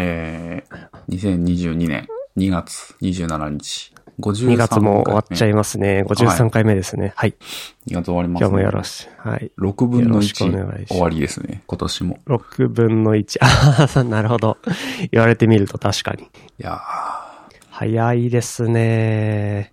えー、2022年2月27日。2月も終わっちゃいますね。53回目ですね。はい。2月終わります今日もね。よろしい。はい。6分のよろしくお願いしま1す終わりですね。今年も。6分の1。ああ、なるほど。言われてみると確かに。いやー早いですね。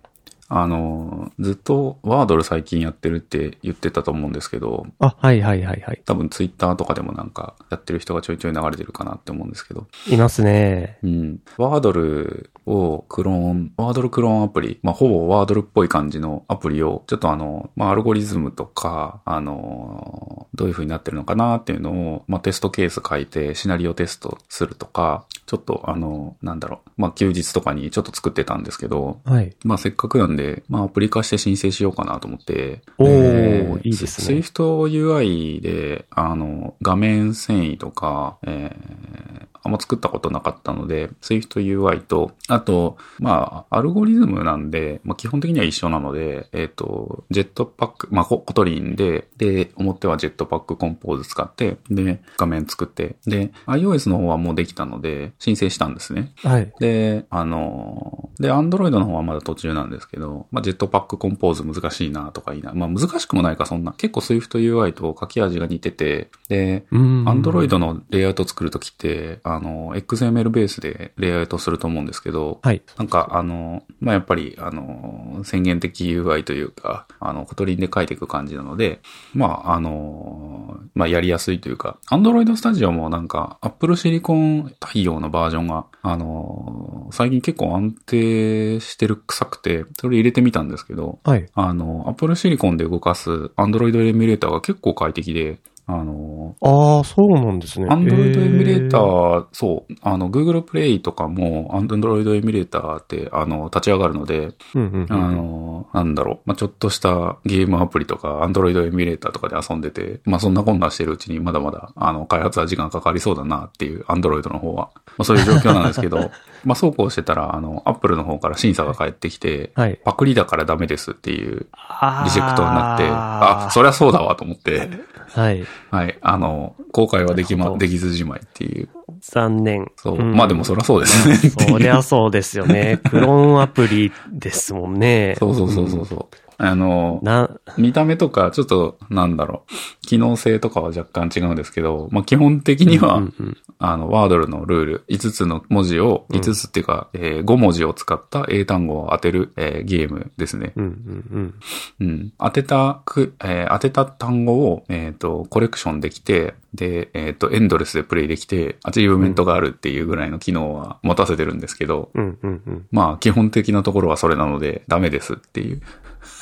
あのー、ずっとワードル最近やってるって言ってたと思うんですけど、あ、はいはいはいはい。多分ツイッターとかでもなんかやってる人がちょいちょい流れてるかなって思うんですけど、いますね。うん。ワードルをクローン、ワードルクローンアプリ、まあ、ほぼワードルっぽい感じのアプリを、ちょっとあの、まあ、アルゴリズムとか、あの、どういう風になってるのかなっていうのを、まあ、テストケース書いて、シナリオテストするとか、ちょっとあの、なんだろう、まあ、休日とかにちょっと作ってたんですけど、はい。まあ、せっかくなんで、まあ、アプリ化して申請しようかなと思って。おーえいいですね Swift UI で、あの、画面遷移とか、えーあんま作ったことなかったので、Swift UI と、あと、まあ、アルゴリズムなんで、まあ、基本的には一緒なので、えっ、と、ジェットパック、まあ、 Kotlin で、で、表はジェットpack Compose 使って、で、画面作って、で、iOS の方はもうできたので、申請したんですね。はい。で、あの、で、アンドロイドの方はまだ途中なんですけど、まあ、 Jetpack Compose 難しいなとかいいな。まあ、難しくもないか、そんな。結構 Swift UI と書き味が似てて、で、うん。アンドロイドのレイアウト作るときって、あの、XML ベースでレイアウトすると思うんですけど、はい。なんか、あの、まあ、やっぱり、あの、宣言的 UI というか、あの、 Kotlin で書いていく感じなので、まあ、あの、まあ、やりやすいというか、Android Studio もなんか、Apple Silicon 対応のバージョンが、あの、最近結構安定してる臭くて、それ入れてみたんですけど、はい。あの、Apple Silicon で動かす Android エミュレーターが結構快適で、あの、ああ、そうなんですね。アンドロイドエミュレータへー、そう、あの、Google プレイとかも、アンドロイドエミュレーターって、あの、立ち上がるので、あうん。の、なんだろう、まあ、ちょっとしたゲームアプリとか、アンドロイドエミュレーターとかで遊んでて、まあ、そんなこんなしてるうちに、まだまだ、あの、開発は時間かかりそうだなっていう、アンドロイドの方は。まあ、そういう状況なんですけど、まあ、そうこうしてたら、あの、アップルの方から審査が返ってきて、はい。パクリだからダメですっていうあリジェクトになって、あ、そりゃそうだわと思って、はい。はい、あの、公開はできま、できずじまいっていう。残念。そう。んまあでもそりゃそうですね。そりゃそうですよね。クローンアプリですもんね。そうそうそうそうそう。あの、な、見た目とか、ちょっと、なんだろう、機能性とかは若干違うんですけど、まあ基本的には、うんうんあの、ワードルのルール、5つの文字を、5つっていうか、えー5文字を使った英単語を当てる、えーゲームですね。うんうんうん。当てたく、えー当てた単語を、えっ、と、コレクションできて、で、えっ、と、エンドレスでプレイできて、アチーブメントがあるっていうぐらいの機能は持たせてるんですけど、うん。うんうんうん。まあ、基本的なところはそれなので、ダメですっていう。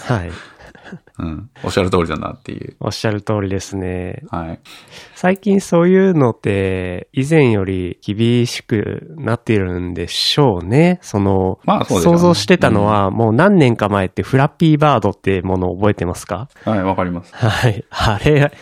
はい。うん。おっしゃる通りだなっていう。おっしゃる通りですね。はい。最近そういうのって、以前より厳しくなっているんでしょうね。その、まあそうね想像してたのは、もう何年か前ってフラッピーバードってものを覚えてますか？はい、わかります。はい。あれ、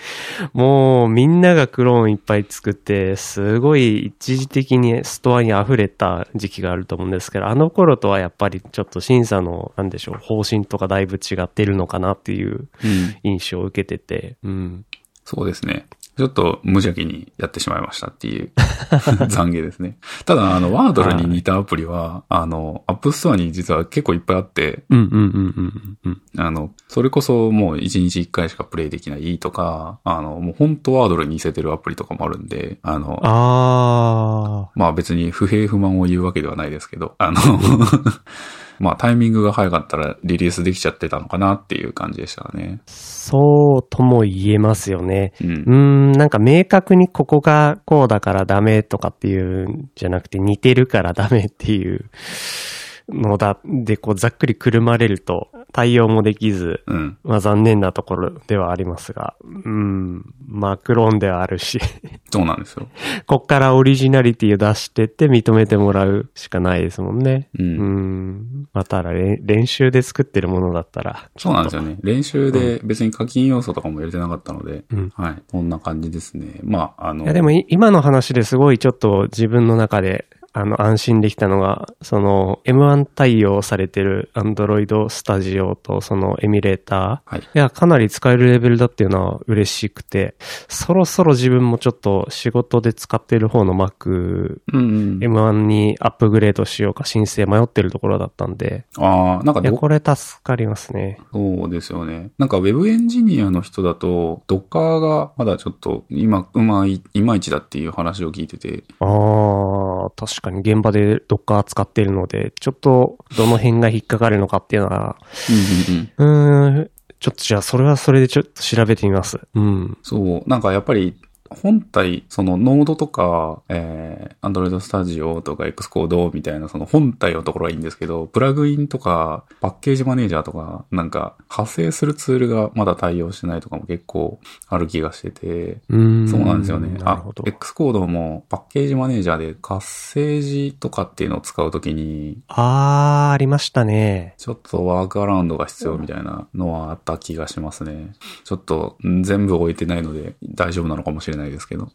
もうみんながクローンいっぱい作って、すごい一時的にストアに溢れた時期があると思うんですけど、あの頃とはやっぱりちょっと審査の、なんでしょう、方針とかだいぶ違ってるのかなっていううん。印象を受けてて、うん。そうですね。ちょっと無邪気にやってしまいましたっていう 懺悔ですね。ただ、あの、ワードルに似たアプリは、あの、アップストアに実は結構いっぱいあって。あの、それこそもう1日1回しかプレイできないとか、あの、もう本当ワードルに似せてるアプリとかもあるんで、あの、あまあ別に不平不満を言うわけではないですけど、あの、まあタイミングが早かったらリリースできちゃってたのかなっていう感じでしたね。そうとも言えますよね。うんう。ーん、なんか明確にここがこうだからダメとかっていうんじゃなくて似てるからダメっていうのだ、でこうざっくりくるまれると対応もできず、うん。まあ残念なところではありますが、うん、まあクローンではあるし、そうなんですよ。こっからオリジナリティを出してって認めてもらうしかないですもんね。う。うんん。まあただれ練習で作ってるものだったら、そうなんですよね。練習で別に課金要素とかも入れてなかったので、うんはい。こんな感じですね。まあ、あの、いやでもい今の話ですごいちょっと自分の中であの、安心できたのが、その、M1 対応されてる Android Studio とそのエミュレーター。はい。いや、かなり使えるレベルだっていうのは嬉しくて、そろそろ自分もちょっと仕事で使ってる方の Mac、うんうん。M1 にアップグレードしようか申請迷ってるところだったんで、ああ、なんかいや、ど、これ助かりますね。そうですよね。なんか Web エンジニアの人だと、Docker がまだちょっと今、うまい、いまいちだっていう話を聞いてて、ああ、確かに現場で Docker 使っているので、ちょっとどの辺が引っかかるのかっていうのは、うん、ちょっとじゃあそれはそれでちょっと調べてみます。うん。そう、なんかやっぱり、本体、そのノードとか、えー、Android Studio とか Xcode みたいなその本体のところはいいんですけど、プラグインとか、パッケージマネージャーとか、なんか、派生するツールがまだ対応してないとかも結構ある気がしてて、う。そうなんですよね。あなるほど、。Xcode もパッケージマネージャーで活性字とかっていうのを使うときに、あー、ありましたね。ちょっとワークアラウンドが必要みたいなのはあった気がしますね。ちょっとん全部置いてないので大丈夫なのかもしれないですけど。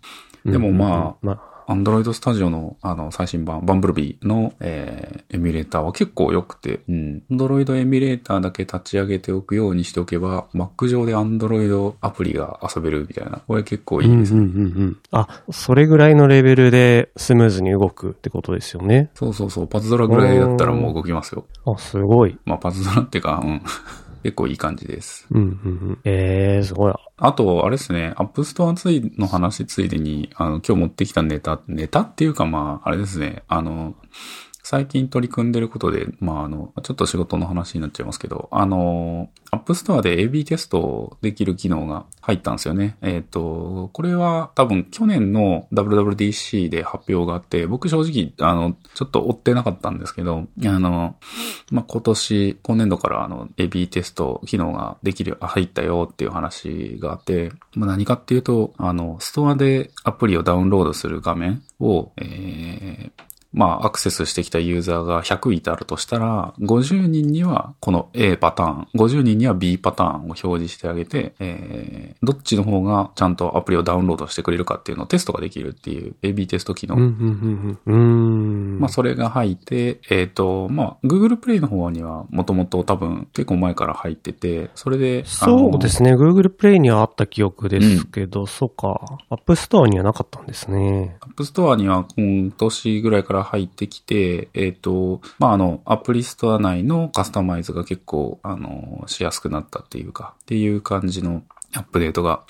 でもまあうんうんうんまあ、Android Studio のあの最新版、バンブルビーの、えーエミュレーターは結構良くて、うん。Android エミュレーターだけ立ち上げておくようにしておけば、Mac 上で Android アプリが遊べるみたいな。これ結構いいですね。うんうんうんうん。あ、それぐらいのレベルでスムーズに動くってことですよね。そうそうそう。パズドラぐらいだったらもう動きますよ。あ、すごい。まあパズドラっていうか、うん。結構いい感じです。うんうんうん。えー、すごい。あと、あれですね、アップストアついの話ついでに、あの、今日持ってきたネタ、ネタっていうかまあ、あれですね、あの、最近取り組んでることで、まあ、あの、ちょっと仕事の話になっちゃいますけど、あの、アップストアで AB テストできる機能が入ったんですよね。えっ、と、これは多分去年の WWDC で発表があって、僕正直、あの、ちょっと追ってなかったんですけど、あの、まあ、今年、今年度からあの、AB テスト機能ができる、入ったよっていう話があって、まあ、何かっていうと、あの、ストアでアプリをダウンロードする画面を、えーまあ、アクセスしてきたユーザーが100いたるとしたら、50人にはこの A パターン、50人には B パターンを表示してあげて、えー、どっちの方がちゃんとアプリをダウンロードしてくれるかっていうのをテストができるっていう AB テスト機能うんうんうんうん。うーん。まあ、それが入って、えっ、と、まあ、Google Play の方にはもともと多分結構前から入ってて、それで、そうですね。Google Play にはあった記憶ですけど、そうか。App Store にはなかったんですね。アップストアには今年ぐらいから入ってきて、えっ、と、まあ、あの、アプリストア内のカスタマイズが結構、あの、しやすくなったっていうか、っていう感じのアップデートが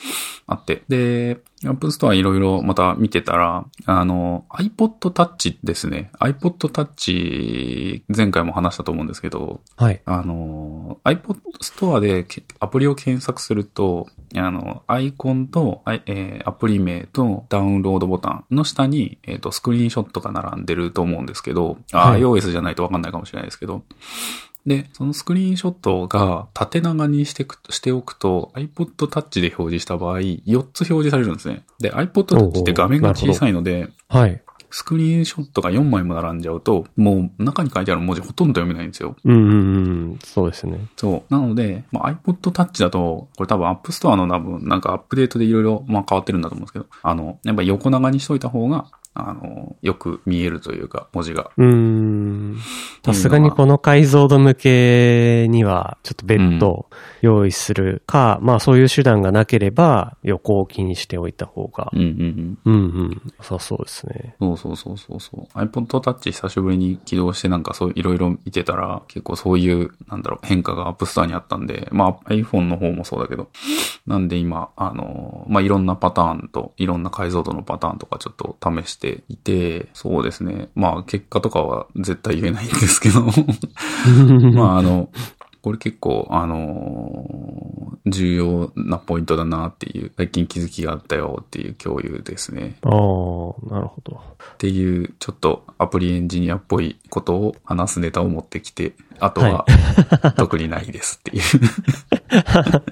あって。で、アップストアいろいろまた見てたら、あの、iPod Touch ですね。iPod Touch、前回も話したと思うんですけど、はい。あの、iPod ストアでけアプリを検索すると、あの、アイコンと、えーアプリ名とダウンロードボタンの下に、えっ、と、スクリーンショットが並んでると思うんですけど、あ、はい iOS じゃないとわかんないかもしれないですけど、で、そのスクリーンショットが縦長にしてくしておくと iPod Touch で表示した場合、4つ表示されるんですね。で、iPod Touch って画面が小さいので、はい。スクリーンショットが4枚も並んじゃうと、もう中に書いてある文字ほとんど読めないんですよ。うんうんうん。そうですね。そう。なので、まあ、iPod Touch だと、これ多分 App Store の多分なんかアップデートでいろいろまあ変わってるんだと思うんですけど、あの、やっぱ横長にしといた方が、あの、よく見えるというか、文字が。うーん。さすがにこの解像度向けには、ちょっと別途用意するか、まあそういう手段がなければ、横置きにしておいた方が。うんうんうん。うんうん。良さそうですね。そうそうそうそうそう。iPod Touch 久しぶりに起動してなんかそういろいろ見てたら、結構そういう、なんだろう、変化が App Store にあったんで、まあ iPhone の方もそうだけど、なんで今、あの、まあいろんなパターンと、いろんな解像度のパターンとかちょっと試していて、そうですね。まあ結果とかは絶対言えないんですけど、まああの、これ結構、あのー重要なポイントだなっていう、最近気づきがあったよっていう共有ですね。ああ、なるほど。っていう、ちょっとアプリエンジニアっぽいことを話すネタを持ってきて、あとは、特にないですっていう。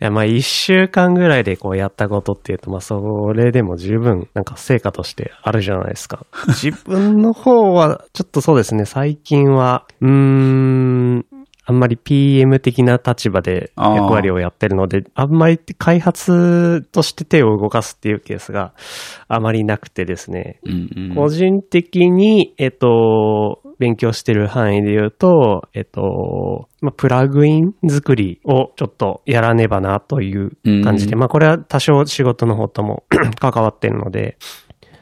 や、まあ一週間ぐらいでこうやったことっていうと、まあそれでも十分なんか成果としてあるじゃないですか。自分の方は、ちょっとそうですね、最近は、うーん、あんまり PM 的な立場で役割をやってるので、あんまり開発として手を動かすっていうケースがあまりなくてですね、うんうん。個人的に、えっと、勉強してる範囲で言うと、えっと、まあ、プラグイン作りをちょっとやらねばなという感じで、うん。まあ、これは多少仕事の方とも 関わってるので、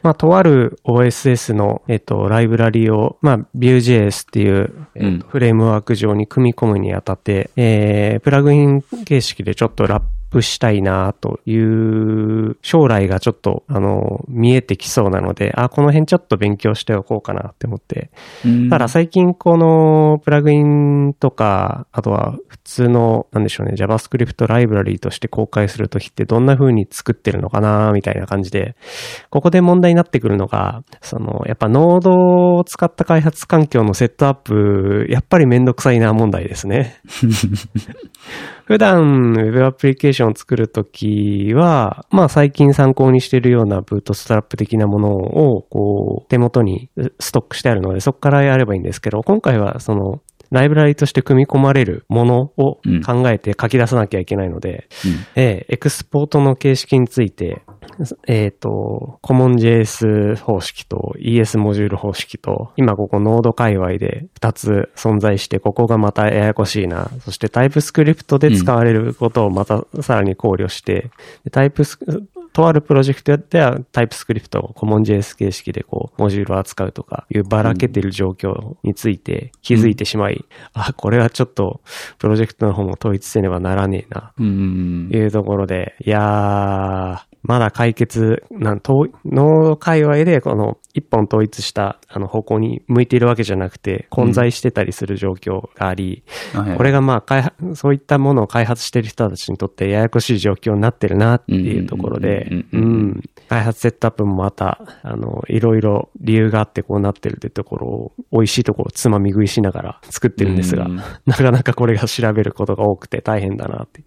まあ、とある OSS の、えっと、ライブラリを、まあ、Vue.js っていう、えっとうん。フレームワーク上に組み込むにあたって、えー、プラグイン形式でちょっとラップしたいなという将来がちょっと、あの、見えてきそうなので、あ、この辺ちょっと勉強しておこうかなって思って。うんただ最近このプラグインとか、あとは普通の、なんでしょうね、JavaScript ライブラリーとして公開するときってどんな風に作ってるのかなみたいな感じで、ここで問題になってくるのが、その、やっぱノードを使った開発環境のセットアップ、やっぱりめんどくさいな問題ですね。普段 Web アプリケーションを作るときは、まあ最近参考にしているようなブートストラップ的なものを、こう、手元にストックしてあるので、そこからやればいいんですけど、今回はその、ライブラリとして組み込まれるものを考えて書き出さなきゃいけないので、えーエクスポートの形式について、えっ、と、CommonJS 方式と ES モジュール方式と、今ここノード界隈で2つ存在して、ここがまたややこしいな。そしてタイプスクリプトで使われることをまたさらに考慮して、でタイプスとあるプロジェクトではタイプスクリプトを CommonJS 形式でこう、モジュールを扱うとかいうばらけてる状況について気づいてしまい、あ、これはちょっとプロジェクトの方も統一せねばならねえな、うん。いうところで、いやー、まだ解決、なん、と、脳界隈でこの一本統一したあの方向に向いているわけじゃなくて、混在してたりする状況があり、はい。これがまあ開発、そういったものを開発している人たちにとってややこしい状況になってるなっていうところでうん、ううん。うん。うんん、開発セットアップもまた、あの、いろいろ理由があってこうなってるってところを、美味しいところをつまみ食いしながら作ってるんですが、うん。なかなかこれが調べることが多くて大変だなって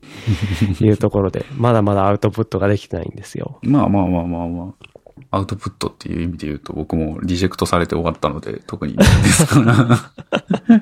いうところで、まだまだアウトプットができてないんですよ。まあまあまあまあまあ。アウトプットっていう意味で言うと僕もリジェクトされて終わったので特にないですから。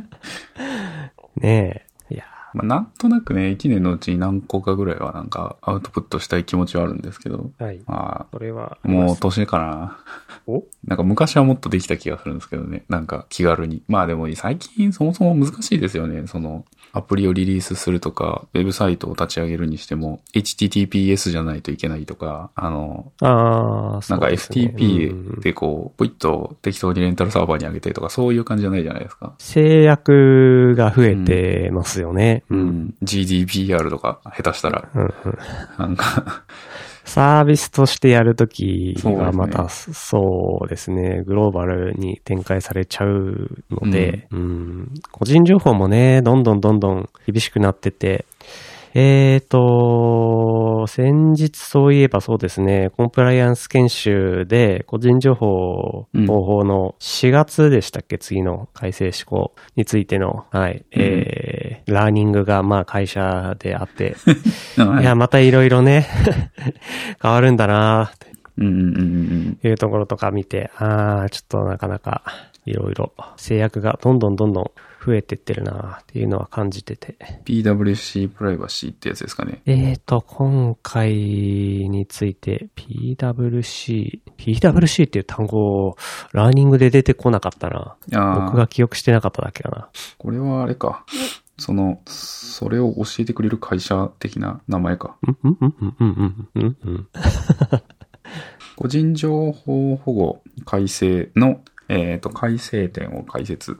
ねえ。いやまあなんとなくね、1年のうちに何個かぐらいはなんかアウトプットしたい気持ちはあるんですけど、はい。まそれはあ、もう年かな。お？なんか昔はもっとできた気がするんですけどね。なんか気軽に。まあでも最近そもそも難しいですよね。そのアプリをリリースするとか、ウェブサイトを立ち上げるにしても、HTTPS じゃないといけないとか、あの、あなんか FTP でこう、ポイッと適当にレンタルサーバーに上げてとか、そういう感じじゃないじゃないですか。制約が増えてますよね。う。うんん。GDPR とか、下手したら、なんか、サービスとしてやるときがまた、そそうですね、グローバルに展開されちゃうので、うん。個人情報もね、どんどんどんどん厳しくなってて、えーと、先日そういえばそうですね、コンプライアンス研修で個人情報うん保護の4月でしたっけ、次の改正施行についての、はい、えー、ラーニングがまあ会社であって、いや、またいろいろね、変わるんだなってうんうんうんうん。いうところとか見て、ああ、ちょっとなかなかいろいろ制約がどんどんどんどん増えてってるなっていうのは感じてて。PWC プライバシーってやつですかね。えーと、今回について PWC、PWC っていう単語をラーニングで出てこなかったな。僕が記憶してなかっただけかな。これはあれか。その、それを教えてくれる会社的な名前か。うんうんうんうんうんうんうん。個人情報保護改正の、えっ、と、改正点を解説。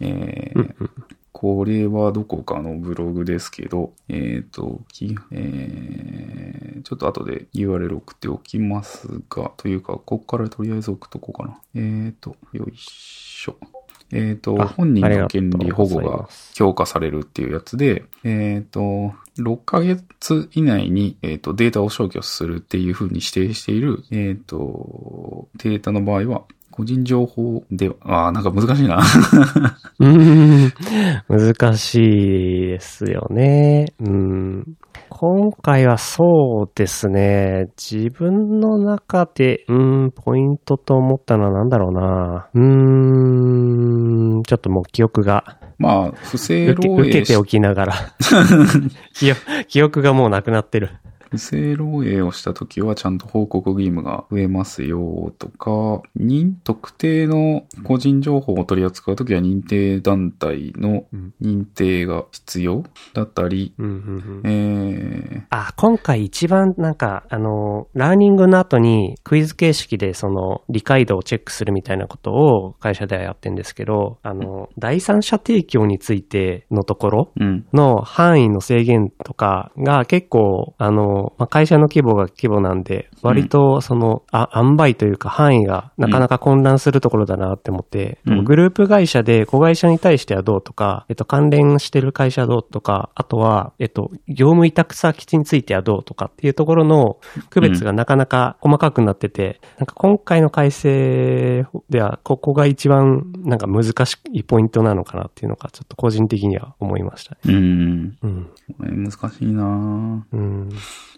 えーこれはどこかのブログですけど、えっ、と、きえーちょっと後で URL 送っておきますが、というか、ここからとりあえず送っとこうかな。えっ、と、よいしょ。えっ、と、あ本人の権利保護が強化されるっていうやつで、えっ、と、6ヶ月以内に、えっ、と、データを消去するっていう風に指定している、えっ、と、データの場合は、個人情報では、あーなんか難しいな。うーん難しいですよね。うん。今回はそうですね。自分の中で、うん、ポイントと思ったのは何だろうな。うーん、ん、ちょっともう記憶がまあ、不正漏洩し、受けておきながら 記憶がもうなくなってる。不正漏洩をしたときはちゃんと報告義務が増えますよとか、認、特定の個人情報を取り扱うときは認定団体のうん。認定が必要だったり、うんうんうん。えあ、今回一番なんか、あの、ラーニングの後にクイズ形式でその理解度をチェックするみたいなことを会社ではやってるんですけど、あの、第三者提供についてのところの範囲の制限とかが結構、あの、まあ、会社の規模が規模なんで、割とその、あ、塩梅というか範囲がなかなか混乱するところだなって思って、うんグループ会社で子会社に対してはどうとか、えっと、関連してる会社はどうとか、あとは、えっと、業務委託先についてはどうとかっていうところの区別がなかなか細かくなってて、なんか今回の改正では、ここが一番なんか難しいポイントなのかなっていうのが、ちょっと個人的には思いましたね。うん、うん。これ難しいなぁうん。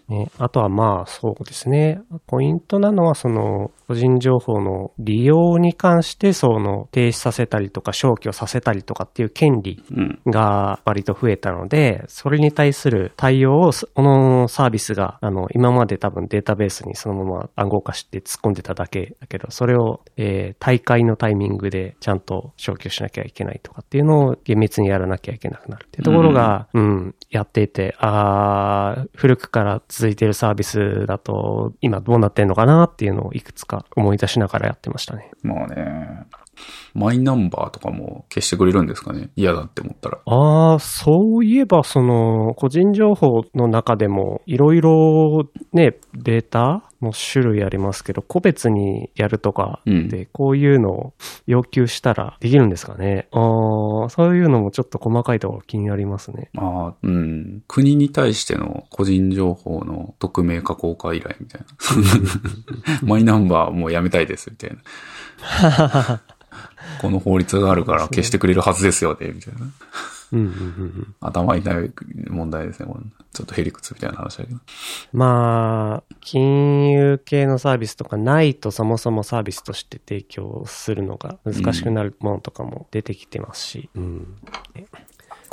ね、あとはまあそうですね。ポイントなのはその個人情報の利用に関してその停止させたりとか消去させたりとかっていう権利うん、が割と増えたので、それに対する対応をそこのサービスがあの今まで多分データベースにそのまま暗号化して突っ込んでただけだけど、それを、えー大会のタイミングでちゃんと消去しなきゃいけないとかっていうのを厳密にやらなきゃいけなくなるっていうところが、うん、やっていて、あー古くから続いているサービスだと今どうなってんのかなっていうのをいくつか思い出しながらやってましたね。まあね、マイナンバーとかも消してくれるんですかね？嫌だって思ったら。ああ、そういえば、その、個人情報の中でも、いろいろね、データの種類ありますけど、個別にやるとかうんで、こういうのを要求したらできるんですかね。ああ、そういうのもちょっと細かいところ気になりますね。まあ、うん。国に対しての個人情報の匿名化公開依頼みたいな。マイナンバーもうやめたいです、みたいな。この法律があるから消してくれるはずですよね、みたいな。うんうんうんうん。頭痛い問題ですね。ちょっとヘリクツみたいな話だけど。まあ、金融系のサービスとかないとそもそもサービスとして提供するのが難しくなるものとかも出てきてますし。うん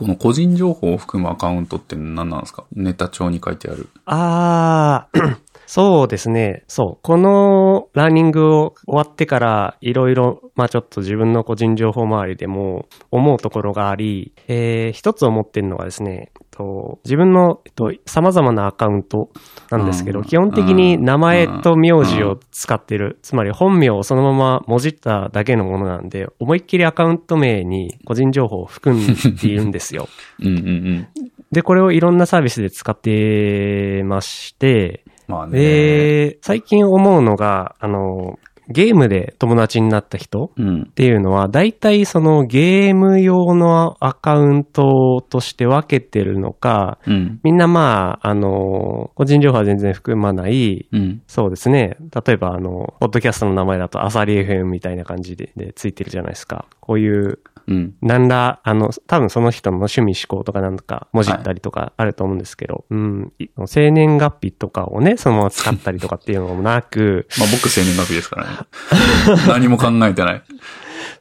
この個人情報を含むアカウントって何なんですか？ネタ帳に書いてある。ああ、そうですね。そう。このラーニングを終わってから、いろいろ、まあちょっと自分の個人情報周りでも思うところがあり、えー、一つ思ってるのがですね、と自分の、えっと、様々なアカウントなんですけど、うん基本的に名前と名字を使ってる、つまり本名をそのままもじっただけのものなんで、思いっきりアカウント名に個人情報を含んでいるんですよ。うんうんうん。で、これをいろんなサービスで使ってまして、まあね。で、最近思うのが、あの、ゲームで友達になった人っ。ていうのは、大体そのゲーム用のアカウントとして分けてるのか、みんなまあ、あの、個人情報は全然含まない、そうですね。例えば、あの、ポッドキャストの名前だと、アサリ FM みたいな感じででついてるじゃないですか。こういううん。何ら、あの、多分その人の趣味思考とかなんか、文字ったりとかあると思うんですけど、うん、生年月日とかをね、そのまま使ったりとかっていうのもなく、まあ僕生年月日ですからね。何も考えてない。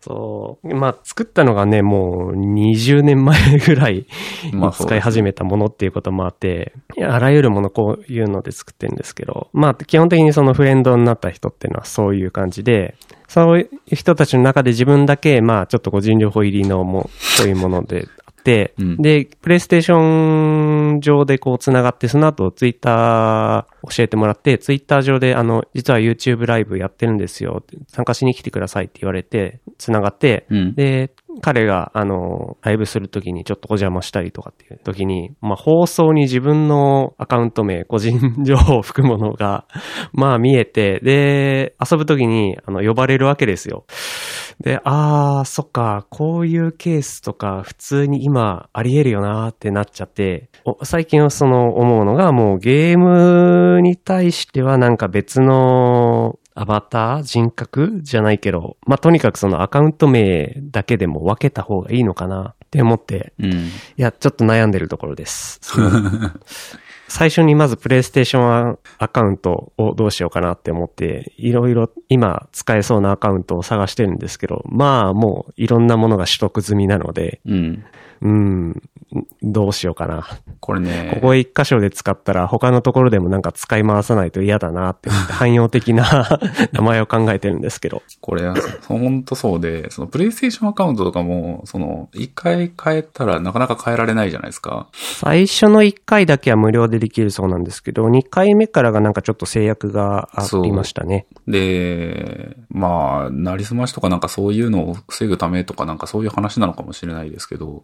そう、まあ作ったのがね、もう20年前ぐらい 使い始めたものっていうこともあって、あらゆるものこういうので作ってるんですけど、まあ基本的にそのフレンドになった人っていうのはそういう感じで、そういう人たちの中で自分だけ、まあちょっと個人情報入りのも、そういうものでうんで、プレイステーション上でこう繋がって、その後ツイッター教えてもらって、ツイッター上であの、実は YouTube ライブやってるんですよ。参加しに来てくださいって言われて、繋がって、うん。で、彼が、あの、ライブするときにちょっとお邪魔したりとかっていうときに、まあ、放送に自分のアカウント名、個人情報を含むものが、まあ、見えて、で、遊ぶときに、あの、呼ばれるわけですよ。で、あー、そっか、こういうケースとか、普通に今、あり得るよなーってなっちゃって、最近はその、思うのが、もうゲームに対してはなんか別の、アバター人格じゃないけど、まあ、とにかくそのアカウント名だけでも分けた方がいいのかなって思って、うん。いや、ちょっと悩んでるところです。最初にまずプレイステーションアカウントをどうしようかなって思って、いろいろ今使えそうなアカウントを探してるんですけど、まあもういろんなものが取得済みなので、うん。うん、どうしようかな。これね、ここ一箇所で使ったら他のところでもなんか使い回さないと嫌だなって汎用的な 名前を考えてるんですけど。これ、そほんとそうで、そのプレイステーションアカウントとかも、その、一回変えたらなかなか変えられないじゃないですか。最初の1回だけは無料でできるそうなんですけど、2回目からがなんかちょっと制約がありましたね。で、まあ、なりすましとかなんかそういうのを防ぐためとかなんかそういう話なのかもしれないですけど、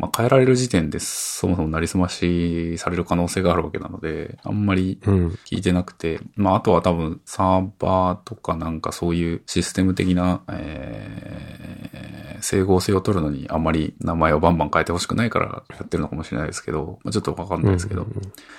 まあ、変えられる時点でそもそもなりすましされる可能性があるわけなので、あんまりうん。聞いてなくて、まあ、あとは多分サーバーとかなんかそういうシステム的な、えー、整合性を取るのにあんまり名前をバンバン変えてほしくないからやってるのかもしれないですけど、まあ、ちょっとわかんないですけど、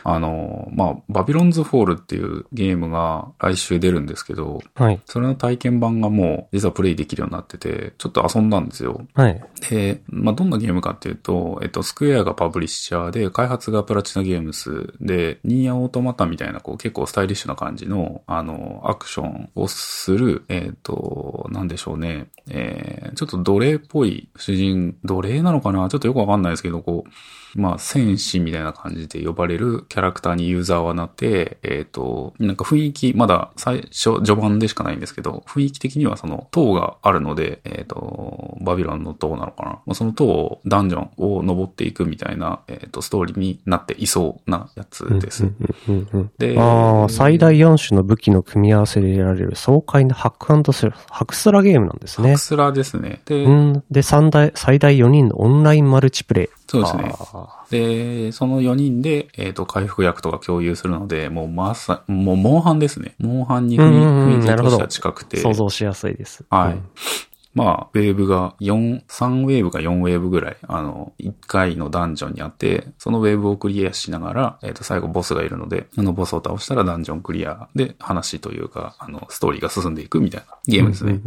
あの、まあ、バビロンズフォールっていうゲームが来週出るんですけど、はい。それの体験版がもう実はプレイできるようになってて、ちょっと遊んだんですよ。はい。で、まあ、どんなゲームかっていうと、えっと、スクエアがパブリッシャーで、開発がプラチナゲームスで、ニーヤオートマタみたいな、こう、結構スタイリッシュな感じの、あの、アクションをする、えっと、なんでしょうね、えー、ちょっと奴隷っぽい主人、奴隷なのかな？ちょっとよくわかんないですけど、こう、まあ、戦士みたいな感じで呼ばれるキャラクターにユーザーはなって、えっ、と、なんか雰囲気、まだ最初、序盤でしかないんですけど、雰囲気的にはその塔があるので、えっ、と、バビロンの塔なのかな？まあその塔を、ダンジョンを登っていくみたいな、えっ、と、ストーリーになっていそうなやつです。でああ、最大4種の武器の組み合わせで得られる爽快なハックスラ、ハクスラゲームなんですねハク。スラですね。で、うん。で、最大、最大4人のオンラインマルチプレイ。そうですね。あで、その4人で、えっ、と、回復薬とか共有するので、もうまさ、もう、モンハンですね。モンハンに雰うんうんうん囲気なるほどとしては近くて。ー想像しやすいです。はい。うんまあ、ウェーブが4、3ウェーブか4ウェーブぐらい、あの、1回のダンジョンにあって、そのウェーブをクリアしながら、えっ、と、最後ボスがいるので、あのボスを倒したらダンジョンクリアで話というか、あの、ストーリーが進んでいくみたいなゲームですね。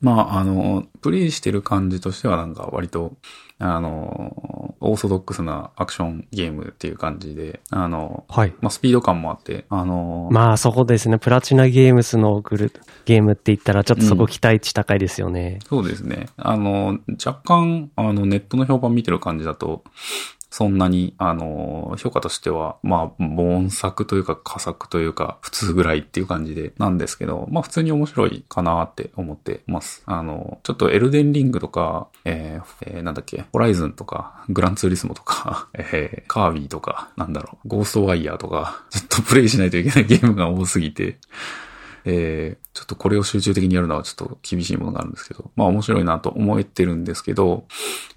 まあ、あの、プレイしてる感じとしてはなんか割と、あの、オーソドックスなアクションゲームっていう感じで、あの、はい。まあ、スピード感もあって、あの、まあ、そこですね。プラチナゲームスのグルゲームって言ったら、ちょっとそこ期待値高いですよね。そうですね。あの、若干、あの、ネットの評判見てる感じだと、そんなに、あの、評価としては、まあ、凡作というか、佳作というか、普通ぐらいっていう感じで、なんですけど、まあ、普通に面白いかなって思ってます。あの、ちょっとエルデンリングとか、えーえーなんだっけ、ホライズンとか、グランツーリスモとか、えーカービィとか、なんだろう、ゴーストワイヤーとか、ちょっとプレイしないといけないゲームが多すぎて、えーちょっとこれを集中的にやるのはちょっと厳しいものがあるんですけど、まあ面白いなと思ってるんですけど、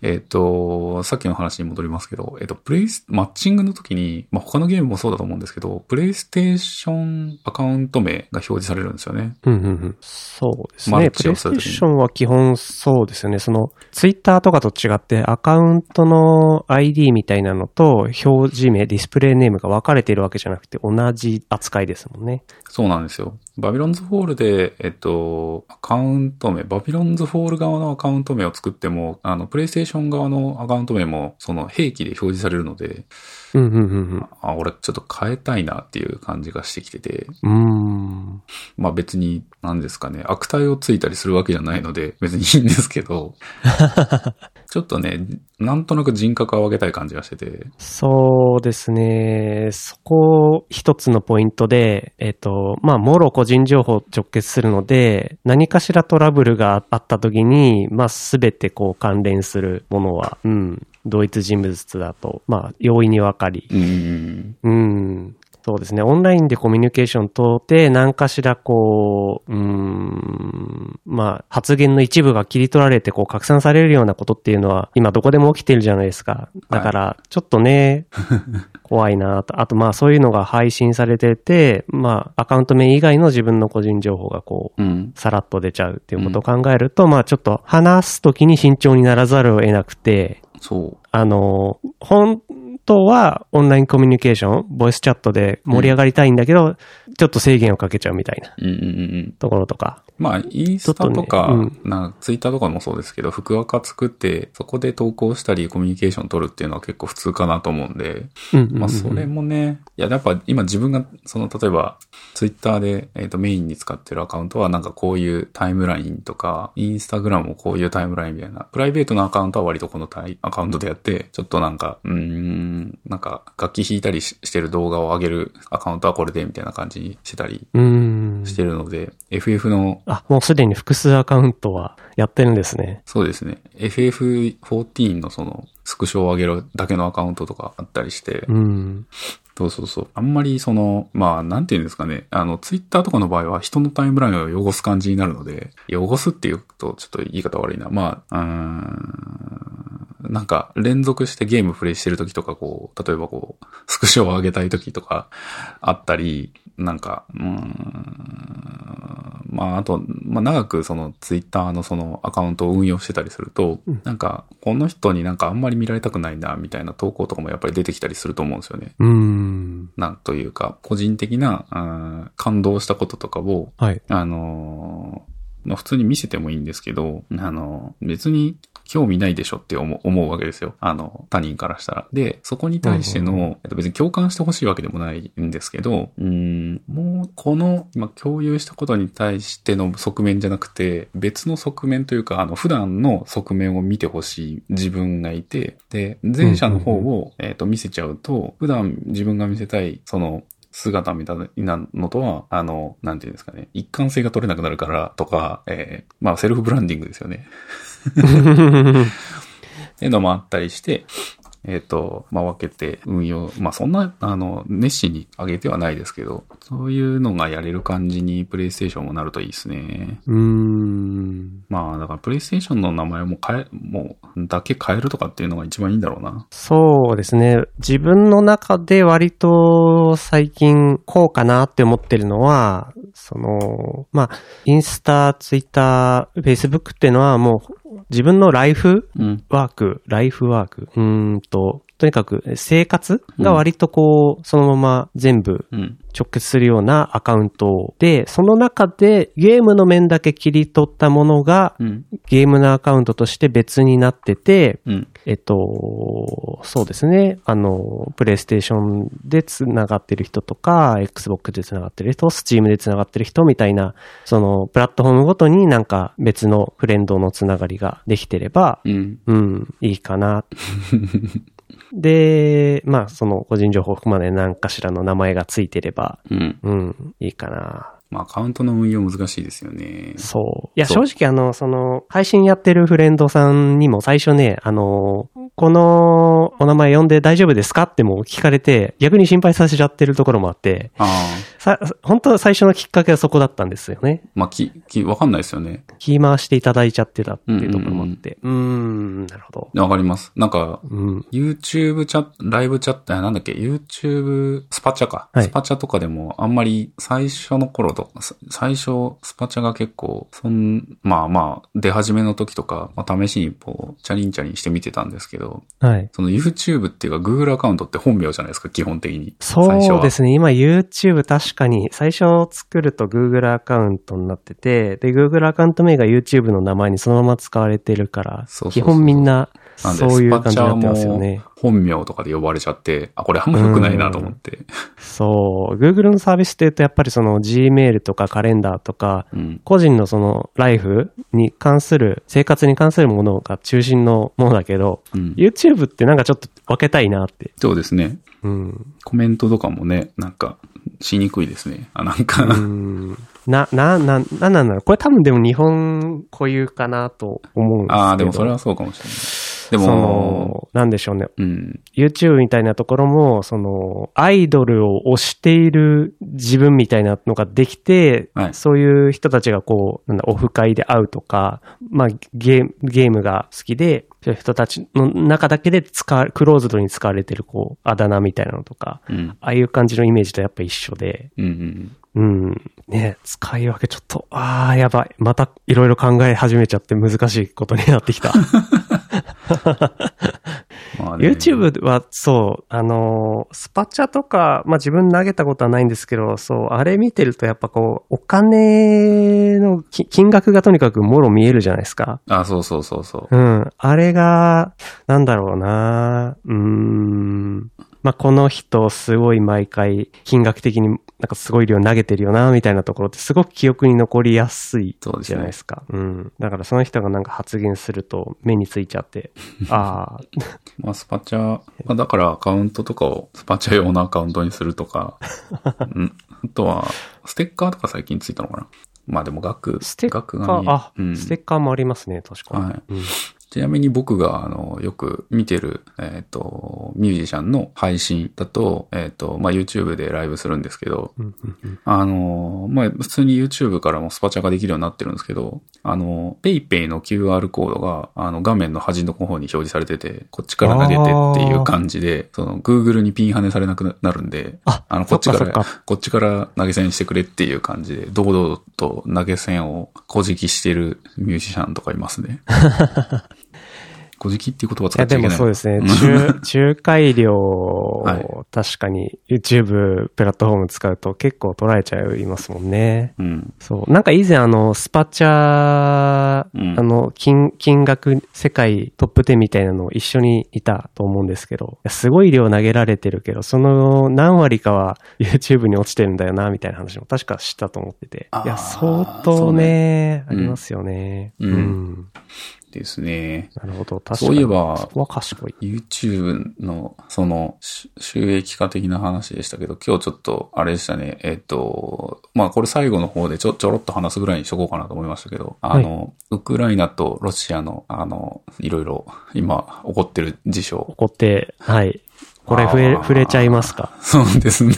えっ、と、さっきの話に戻りますけど、えっ、と、プレイス、マッチングの時に、まあ他のゲームもそうだと思うんですけど、プレイステーションアカウント名が表示されるんですよね。うんうんうん。そうですマルね。プレイステーションは基本そうですよね。その、ツイッターとかと違ってアカウントの ID みたいなのと表示名、ディスプレイネームが分かれているわけじゃなくて同じ扱いですもんね。そうなんですよ。バビロンズフォールで、えっと、アカウント名、バビロンズフォール側のアカウント名を作っても、あの、プレイステーション側のアカウント名も、その、併記で表示されるので、うんうんうんあ、俺ちょっと変えたいなっていう感じがしてきてて、うん。うまあ別に、何ですかね、悪態をついたりするわけじゃないので、別にいいんですけど、ちょっとね、なんとなく人格を分けたい感じがしてて。そうですね。そこ一つのポイントで、えっ、と、まあ、もろ個人情報直結するので、何かしらトラブルがあった時に、まあ、すべてこう関連するものは、うん、同一人物だと、まあ、容易にわかり、うん、うん。そうですね。オンラインでコミュニケーションとって、何かしらこう、うーん、まあ、発言の一部が切り取られて、こう、拡散されるようなことっていうのは、今どこでも起きてるじゃないですか。だから、ちょっとね、怖いなと。あと、まあ、そういうのが配信されてて、まあ、アカウント名以外の自分の個人情報がこう、うん、さらっと出ちゃうっていうことを考えると、まあ、ちょっと話すときに慎重にならざるを得なくて、そう。あの、本当はオンラインコミュニケーション、ボイスチャットで盛り上がりたいんだけど、ちょっと制限をかけちゃうみたいな。うんうんうんうん。ところとか。まあ、インスタとか、ツイッターとかもそうですけど、福アカ作って、そこで投稿したり、コミュニケーション取るっていうのは結構普通かなと思うんで、うんうんうんまあ、それもね、いや、やっぱ今自分が、その、例えば、ツイッターで、えっ、と、メインに使ってるアカウントは、なんかこういうタイムラインとか、インスタグラムもこういうタイムラインみたいな、プライベートなアカウントは割とこのタイアカウントでやって、ちょっとなんか、うーん、なんか、楽器弾いたりししてる動画を上げるアカウントはこれで、みたいな感じにしてたりうん。してるので、FF のあ、もうすでに複数アカウントはやってるんですね。そうですね。FF14 のその、スクショを上げるだけのアカウントとかあったりして、うん。そうそうそう。あんまりその、まあ、なんていうんですかね。あの、ツイッターとかの場合は人のタイムラインを汚す感じになるので、汚すっていうとちょっと言い方悪いな。まあ、うーん、なんか連続してゲームプレイしてる時とかこう、例えばこう、スクショを上げたい時とかあったり、なんか、うーん、まあ、あと、まあ、長くそのツイッターのそのアカウントを運用してたりすると、なんか、この人になんかあんまり見られたくないな、みたいな投稿とかもやっぱり出てきたりすると思うんですよね。うん。なんというか、個人的な、うん感動したこととかを、はい。あのーまあ普通に見せてもいいんですけど、あの、別に興味ないでしょって思う思うわけですよ。あの、他人からしたら。で、そこに対しての、えっと別に共感してほしいわけでもないんですけど、うん、もう、この、今共有したことに対しての側面じゃなくて、別の側面というか、あの、普段の側面を見てほしい自分がいて、で、前者の方を、えっと、見せちゃうと、普段自分が見せたい、その、姿みたいなのとは、あの、なんていうんですかね、一貫性が取れなくなるからとか、えーまあ、セルフブランディングですよね。っていうのもあったりして、えっ、と、まあ、分けて運用、まあ、そんな、あの、熱心に上げてはないですけど、そういうのがやれる感じにプレイステーションもなるといいですね。うん。まあ、だからプレイステーションの名前も変え、もう、だけ変えるとかっていうのが一番いいんだろうな。そうですね。自分の中で割と最近こうかなって思ってるのは、その、まあ、インスタ、ツイッター、フェイスブックっていうのはもう自分のライフうん。ワーク、ライフワーク、うーんと、とにかく生活が割とこう、そのまま全部うん。直結するようなアカウントで、その中でゲームの面だけ切り取ったものがうん。ゲームのアカウントとして別になってて、うん。えっと、そうですね。あの、プレイステーションで繋がってる人とか、Xbox で繋がってる人、Steam で繋がってる人みたいな、その、プラットフォームごとになんか別のフレンドの繋がりができてれば、うん。うん、いいかな。で、まあ、その個人情報を含まない何かしらの名前がついてれば、うん。うん、いいかな。まあ、アカウントの運用難しいですよね。そう。いや、正直あの、その、配信やってるフレンドさんにも最初ね、あの、このお名前呼んで大丈夫ですか？っても聞かれて、逆に心配させちゃってるところもあって。さ、本当は最初のきっかけはそこだったんですよね。まあ、き、き、わかんないですよね。聞き回していただいちゃってたっていうところもあって。うーん、なるほど。わかります。なんか、うん。YouTube チャット、ライブチャット、あなんだっけ、YouTube、スパチャか。はいスパチャとかでも、あんまり最初の頃と最初、スパチャが結構、そん、まあまあ、出始めの時とか、まあ、試しにこう、チャリンチャリンして見てたんですけど、はい。その YouTube っていうか Google アカウントって本名じゃないですか、基本的に。そうですね。今 YouTube 確かに最初作ると Google アカウントになってて、で、Google アカウント名が YouTube の名前にそのまま使われてるから、そうそうそう基本みんななんで、そういう感じになってますよもね。本名とかで呼ばれちゃって、あ、これあんま良くないなと思って。そう。Google のサービスって言うとやっぱりその Gmail とかカレンダーとか、うん。個人のそのライフに関する、生活に関するものが中心のものだけど、うん。YouTube ってなんかちょっと分けたいなって。そうですね。うん。コメントとかもね、なんか、しにくいですね。あ、なんか、うん。な、な、な、なんなんだろう。これ多分でも日本固有かなと思うんですけど。ああ、でもそれはそうかもしれない。でそも、の、なんでしょうね。うん。YouTube みたいなところも、その、アイドルを推している自分みたいなのができて、はいそういう人たちがこう、なんだ、オフ会で会うとか、まあ、ゲーム、ゲームが好きで、そういう人たちの中だけで使わ、クローズドに使われてる、こう、あだ名みたいなのとか、うん。ああいう感じのイメージとやっぱ一緒で、うんうん。うん。ね使い分けちょっと、ああ、やばい。またいろいろ考え始めちゃって難しいことになってきた。YouTube はそう、あのースパチャとか、まあ自分投げたことはないんですけど、そう、あれ見てるとやっぱこう、お金のき金額がとにかくもろ見えるじゃないですか。あ、そうそうそうそう。うん。あれが、なんだろうなうーん。まあ、この人、すごい毎回、金額的になんかすごい量投げてるよな、みたいなところってすごく記憶に残りやすいじゃないですか。うん。だからその人がなんか発言すると目についちゃって、ああ、まあ、スパチャ、まあ、だからアカウントとかをスパチャ用のアカウントにするとか、うん、あとは、ステッカーとか最近ついたのかな。まあでも額、ステッカー、額が見えあ、うん。ステッカーもありますね、確かに。はい。うんちなみに僕が、あの、よく見てる、えっ、と、ミュージシャンの配信だと、えっ、と、まあ、YouTube でライブするんですけど、あの、まあ、普通に YouTube からもスパチャができるようになってるんですけど、あの、PayPay の QR コードが、あの、画面の端の方に表示されてて、こっちから投げてっていう感じで、その、Google にピン跳ねされなくなるんで、ああの、こっちか、らこっちから投げ銭してくれっていう感じで、堂々と投げ銭を小じきしてるミュージシャンとかいますね。小じきっていう言葉いや、で使っちゃいけない。もそうですね。中、仲介料をはい確かに YouTube プラットフォーム使うと結構取られちゃいますもんね。うん。そう。なんか以前あの、スパチャ、うんあの、金、金額世界トップ10みたいなのを一緒にいたと思うんですけど、いやすごい量投げられてるけど、その何割かは YouTube に落ちてるんだよな、みたいな話も確かしたと思ってて。いや、相当ね、うんありますよね。うんうんですね。なるほど。確かに。そういえばそこは賢い。YouTube の、その、し収益化的な話でしたけど、今日ちょっと、あれでしたね、えっと、まあこれ最後の方でちょ、ちょろっと話すぐらいにしとこうかなと思いましたけど、あの、ウクライナとロシアの、あの、いろいろ、今、起こってる事象。怒って、はい。これ触れ、触れちゃいますか？そうですね。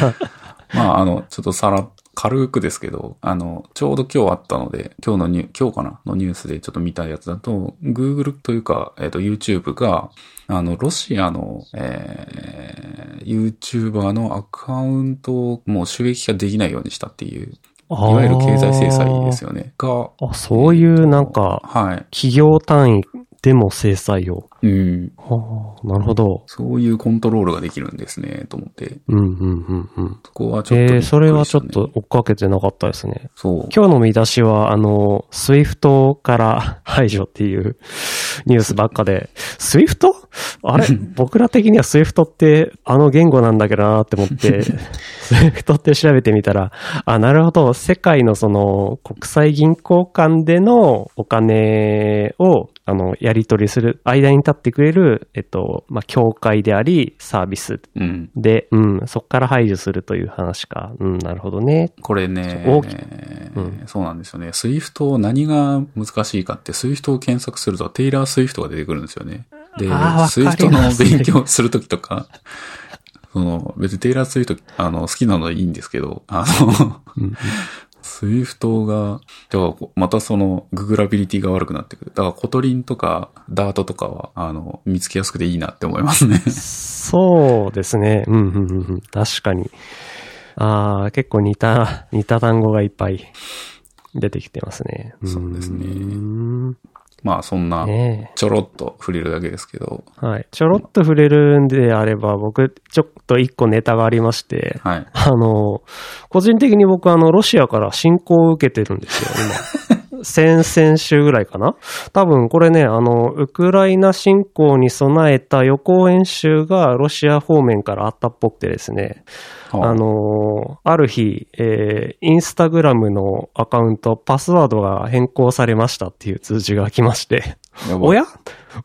まあ、あの、ちょっとさら、軽くですけど、あの、ちょうど今日あったので、今日のニュ今日かな？のニュースでちょっと見たやつだと、Google というか、えっ、と、YouTube が、あの、ロシアの、えー、YouTuber のアカウントをもう収益化できないようにしたっていう、いわゆる経済制裁ですよね。が、あ、そういうなんか、はい。企業単位でも制裁を。うん。はあ、なるほど。そういうコントロールができるんですね、と思って。うん、うん、うん、うん。そこはちょっとね、えー、それはちょっと追っかけてなかったですね。そう。今日の見出しは、あの、スイフトから排除っていうニュースばっかで、 SWIFT あれ 僕ら的には Swift ってあの言語なんだけどなって思って、SWIFT って調べてみたら、あ、なるほど、世界のその国際銀行間でのお金を、あの、やり取りする、間に立ってくれる、えっと、まあ、協会であり、サービスうん。で、うん、そこから排除するという話か。うん、なるほどね。これね、大きうんそうなんですよね。 SWIFT 何が難しいかって、 Swift を検索するとテイラー・スイフトが出てくるんですよね。で Swift の勉強するときとか、その、別にテイラー・スイフト、あの、好きなのはいいんですけど、あの、 Swift が、だからまたその、ググラビリティが悪くなってくる。だから Kotlin とか、ダートとかは、あの、見つけやすくていいなって思いますね。そうですね。うん、うん、うんうん。確かに。ああ、結構似た、似た単語がいっぱい出てきてますね。そうですねね。まあ、そんな、ねちょろっと触れるだけですけど、えはい。ちょろっと触れるんであれば、僕、ちょっと一個ネタがありまして、はい。あの、個人的に僕、あの、ロシアから侵攻を受けてるんですよ、今。先々週ぐらいかな？多分これね、あの、ウクライナ侵攻に備えた予行演習がロシア方面からあったっぽくてですね、はあ。の、ある日、えー、インスタグラムのアカウント、パスワードが変更されましたっていう通知が来まして、おや？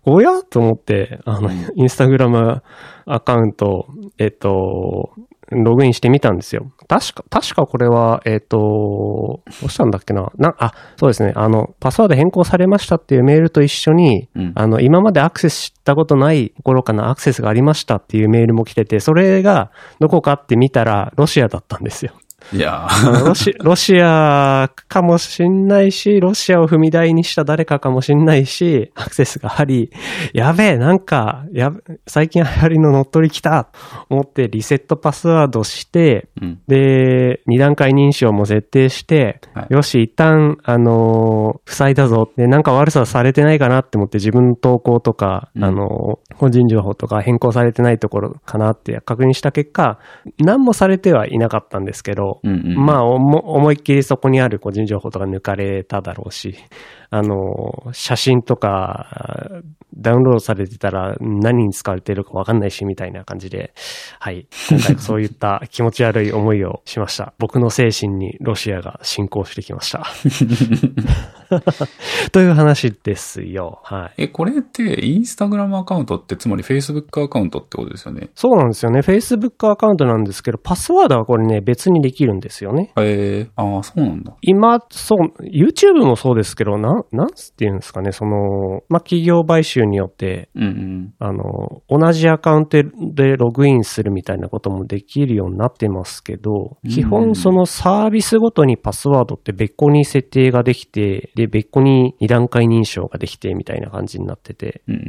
おや？と思って、あの、インスタグラムアカウント、えっと、ログインしてみたんですよ。確か、確かこれは、えっと、どうしたんだっけなな、あ、そうですね。あの、パスワード変更されましたっていうメールと一緒に、うんあの、今までアクセスしたことないところからアクセスがありましたっていうメールも来てて、それがどこかって見たらロシアだったんですよ。いやロシロシアかもしんないし、ロシアを踏み台にした誰かかもしんないし、アクセスがあり、やべえ、なんか、やべ最近流行りの乗っ取り来た思ってリセットパスワードして、うん。で、二段階認証も設定して、はいよし、一旦、あのー塞いだぞ。で、なんか悪さされてないかなって思って自分の投稿とか、うんあのー個人情報とか変更されてないところかなって確認した結果、何もされてはいなかったんですけど、うんうん。まあ、思いっきりそこにある個人情報とか抜かれただろうし、あの、写真とか、ダウンロードされてたら何に使われてるかわかんないし、みたいな感じで、はい。今回そういった気持ち悪い思いをしました。僕の精神にロシアが侵攻してきました。という話ですよ。はい。え、これって、インスタグラムアカウントって、つまり Facebook アカウントってことですよね？そうなんですよね。Facebook アカウントなんですけど、パスワードはこれね、別にできるんですよね。えー、ああ、そうなんだ。今、そう、YouTube もそうですけど、なん、なんつっていうんですかね、その、まあ、企業買収によって、うんうん。あの、同じアカウントでログインするみたいなこともできるようになってますけど、うん基本そのサービスごとにパスワードって別個に設定ができて、で、別個に二段階認証ができてみたいな感じになってて、うんうん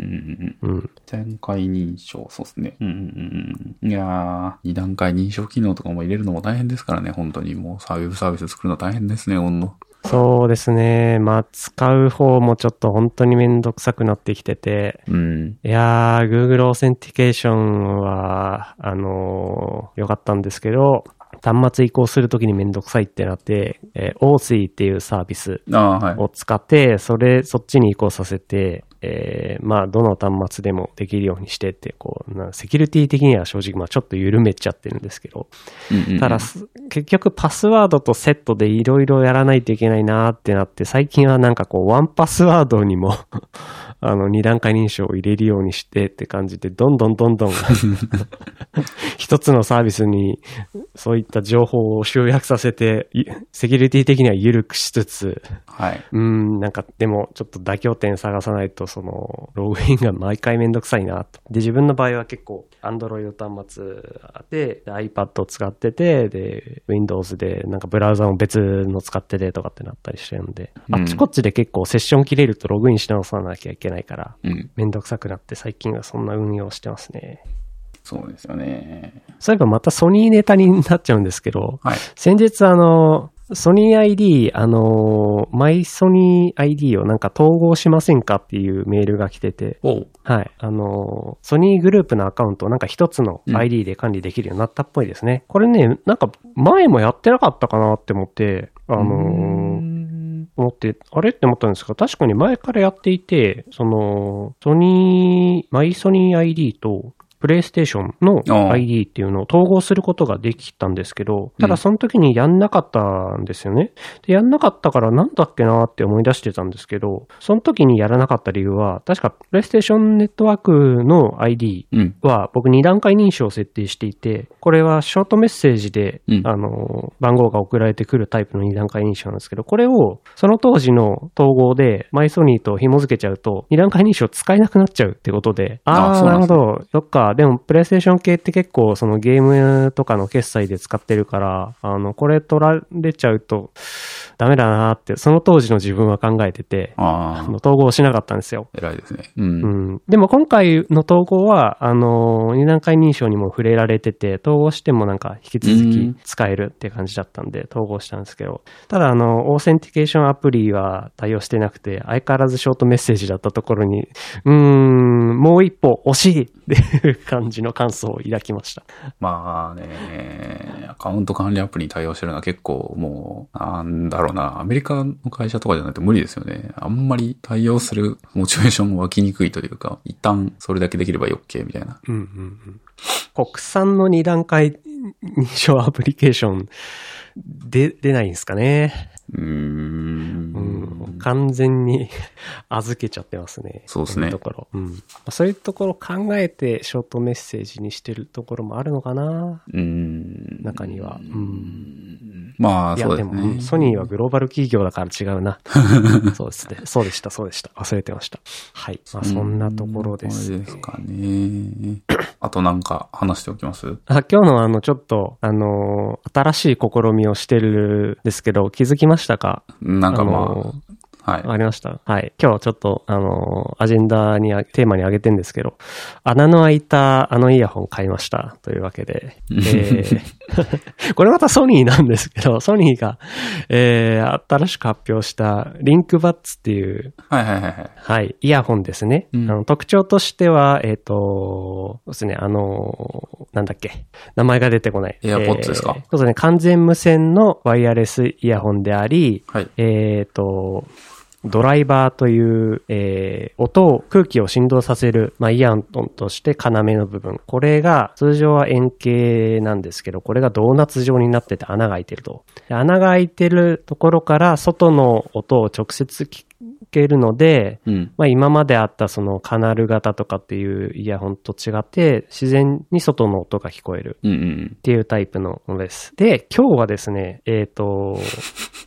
うんうん。うん。段階認証、そうですね。うんうんうんうん。いやー、二段階認証機能とかも入れるのも大変ですからね、本当に。もうサービスサービス作るの大変ですね、ほんと。そうですね。まあ、使う方もちょっと本当にめんどくさくなってきてて、うん。いやー、Google オーセンティケーションは、あのー良かったんですけど、端末移行するときにめんどくさいってなって、えー、OC っていうサービス。を使って、それ、そっちに移行させて、えーまあ、どの端末でもできるようにしてって、こう、なセキュリティ的には正直、まあ、ちょっと緩めちゃってるんですけど、うんうんうん。ただ、す結局パスワードとセットでいろいろやらないといけないなってなって、最近はなんかこう、ワンパスワードにも、あの、二段階認証を入れるようにしてって感じで、どんどんどんどん、一つのサービスに、そういった情報を集約させて、いセキュリティ的には緩くしつつ、はい。うーん、なんか、でも、ちょっと妥協点探さないと、その、ログインが毎回めんどくさいなと。で、自分の場合は結構、Android 端末あって、で iPad を使ってて、で、Windows で、なんかブラウザも別の使っててとかってなったりしてるんで、うんあっちこっちで結構セッション切れるとログインし直さなきゃいけないから、うん。めんどくさくなって最近はそんな運用してますね。そうですよね。そういえばまたソニーネタになっちゃうんですけど、はい。先日あの、ソニー ID、あの、マイソニー ID をなんか統合しませんかっていうメールが来てて。はい。あの、ソニーグループのアカウントをなんか一つのうん ID で管理できるようになったっぽいですね。これね、なんか前もやってなかったかなって思って、あのうーん思って、あれ？って思ったんですが、確かに前からやっていて、その、ソニー、マイソニー ID と、プレイステーションの ID っていうのを統合することができたんですけど、ただその時にやんなかったんですよね。で、やんなかったからなんだっけなって思い出してたんですけど、その時にやらなかった理由は、確かプレイステーションネットワークの ID うん。は僕2段階認証を設定していて、これはショートメッセージで、うんあの、番号が送られてくるタイプの2段階認証なんですけど、これをその当時の統合でマイソニーと紐付けちゃうと、2段階認証使えなくなっちゃうってことで、ああなるほど。そっか。でも、プレイステーション系って結構そのゲームとかの決済で使ってるから、あの、これ取られちゃうとダメだなって、その当時の自分は考えてて、あの、、統合しなかったんですよ。偉いですね。うん。うん。でも今回の統合は、あの、二段階認証にも触れられてて、統合してもなんか引き続うんき使えるって感じだったんで、統合したんですけど、ただあの、オーセンティケーションアプリは対応してなくて、相変わらずショートメッセージだったところに、うーん、もう一歩惜しいっていう感じの感想を抱きました。まあね、アカウント管理アプリに対応してるのは結構もう、なんだろうな、アメリカの会社とかじゃないと無理ですよね。あんまり対応するモチベーション湧きにくいというか、一旦それだけできれば OK みたいな。うんうんうん。国産の二段階認証アプリケーション、で、出ないんですかね。うーん。うん、完全に 預けちゃってますね。そうですねそういうところ。うん。まあそういうところ考えてショートメッセージにしてるところもあるのかなうーん。中には。うん。まあ、いや、そうですでも、ね。ソニーはグローバル企業だから違うな。そうですね。そうでした、そうでした。忘れてました。はい。まあ、そんなところです、これですかね。あとなんか話しておきます？あ今日のあの、ちょっと、あのー新しい試みをしてるんですけど、気づきましたか？なんかまあ、あのーはい。ありました。はい。今日ちょっと、あのーアジェンダにあ、テーマに挙げてんですけど、穴の開いたあのイヤホン買いました。というわけで。えー これまたソニーなんですけど、ソニーが、えー新しく発表したリンクバッツっていう、はいはいはいはい。はい、イヤホンですね。うんあの特徴としては、えっ、と、そうですね、あのーなんだっけ、名前が出てこない。AirPods ですか？えーそうですね、完全無線のワイヤレスイヤホンであり、はい。えっ、と、ドライバーという、えー音を、空気を振動させる、まあ、イヤホンとして要の部分。これが、通常は円形なんですけど、これがドーナツ状になってて穴が開いてると。穴が開いてるところから、外の音を直接けるので、うん。まあ、今まであったそのカナル型とかっていうイヤホンと違って、自然に外の音が聞こえる。っていうタイプのものです。で、今日はですね、えっ、と、